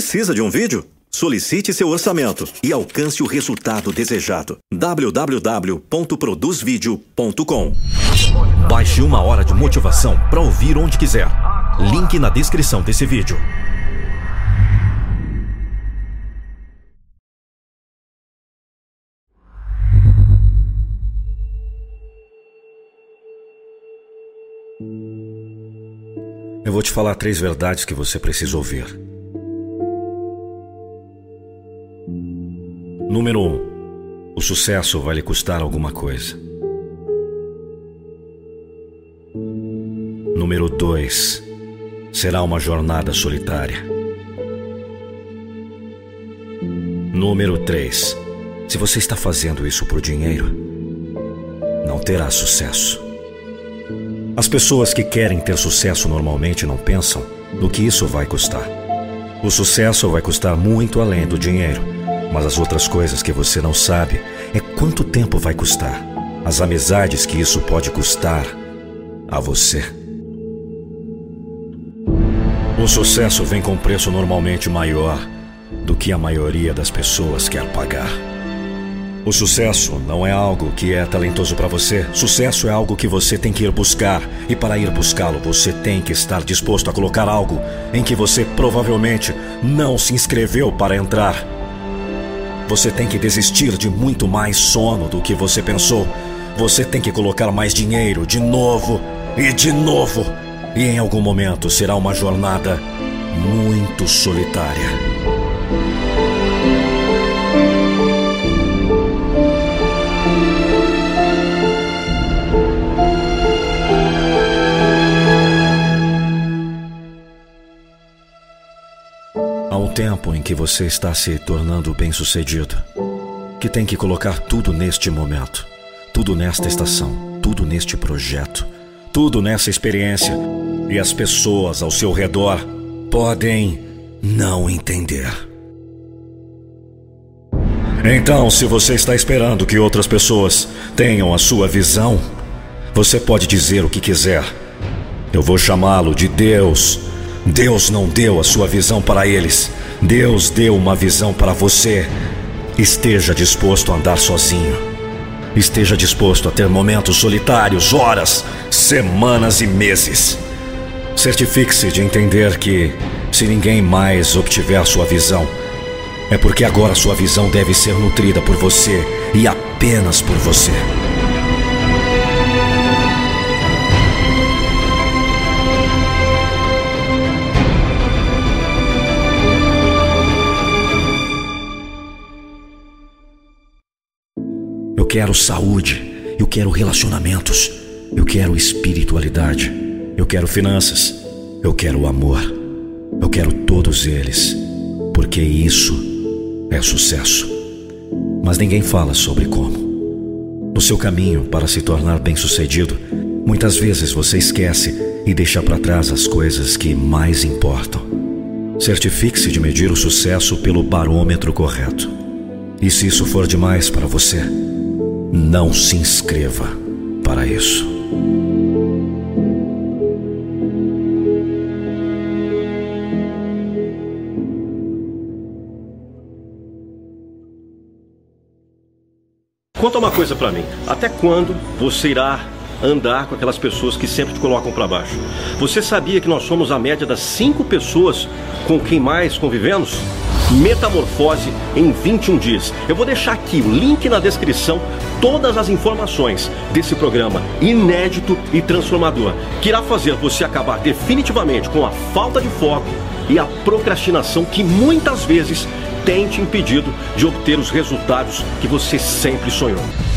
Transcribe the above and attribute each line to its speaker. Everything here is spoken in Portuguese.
Speaker 1: precisa de um vídeo? Solicite seu orçamento e alcance o resultado desejado. www.produzvideo.com Baixe uma hora de motivação para ouvir onde quiser. Link na descrição desse vídeo.
Speaker 2: Eu vou te falar três verdades que você precisa ouvir. Número 1. Um, o sucesso vai lhe custar alguma coisa. Número 2. Será uma jornada solitária. Número 3. Se você está fazendo isso por dinheiro, não terá sucesso. As pessoas que querem ter sucesso normalmente não pensam no que isso vai custar. O sucesso vai custar muito além do dinheiro, mas as outras coisas que você não sabe é quanto tempo vai custar, as amizades que isso pode custar a você. O sucesso vem com preço normalmente maior do que a maioria das pessoas quer pagar. O sucesso não é algo que é talentoso para você. Sucesso é algo que você tem que ir buscar. E para ir buscá-lo, você tem que estar disposto a colocar algo em que você provavelmente não se inscreveu para entrar. Você tem que desistir de muito mais sono do que você pensou. Você tem que colocar mais dinheiro de novo e de novo. E em algum momento será uma jornada muito solitária. Tempo em que você está se tornando bem-sucedido, que tem que colocar tudo neste momento, tudo nesta estação, tudo neste projeto, tudo nessa experiência, e as pessoas ao seu redor podem não entender. Então, se você está esperando que outras pessoas tenham a sua visão, você pode dizer o que quiser. Eu vou chamá-lo de Deus. Deus não deu a sua visão para eles. Deus deu uma visão para você. Esteja disposto a andar sozinho. Esteja disposto a ter momentos solitários, horas, semanas e meses. Certifique-se de entender que, se ninguém mais obtiver sua visão, é porque agora sua visão deve ser nutrida por você e apenas por você. Quero saúde, eu quero relacionamentos, eu quero espiritualidade, eu quero finanças, eu quero amor, eu quero todos eles, porque isso é sucesso. Mas ninguém fala sobre como. No seu caminho para se tornar bem-sucedido, muitas vezes você esquece e deixa para trás as coisas que mais importam. Certifique-se de medir o sucesso pelo barômetro correto. E se isso for demais para você, não se inscreva para isso.
Speaker 3: Conta uma coisa para mim. Até quando você irá andar com aquelas pessoas que sempre te colocam para baixo? Você sabia que nós somos a média das cinco pessoas com quem mais convivemos? Metamorfose em 21 dias. Eu vou deixar aqui o link na descrição, todas as informações desse programa inédito e transformador, que irá fazer você acabar definitivamente com a falta de foco e a procrastinação que muitas vezes tem te impedido de obter os resultados que você sempre sonhou.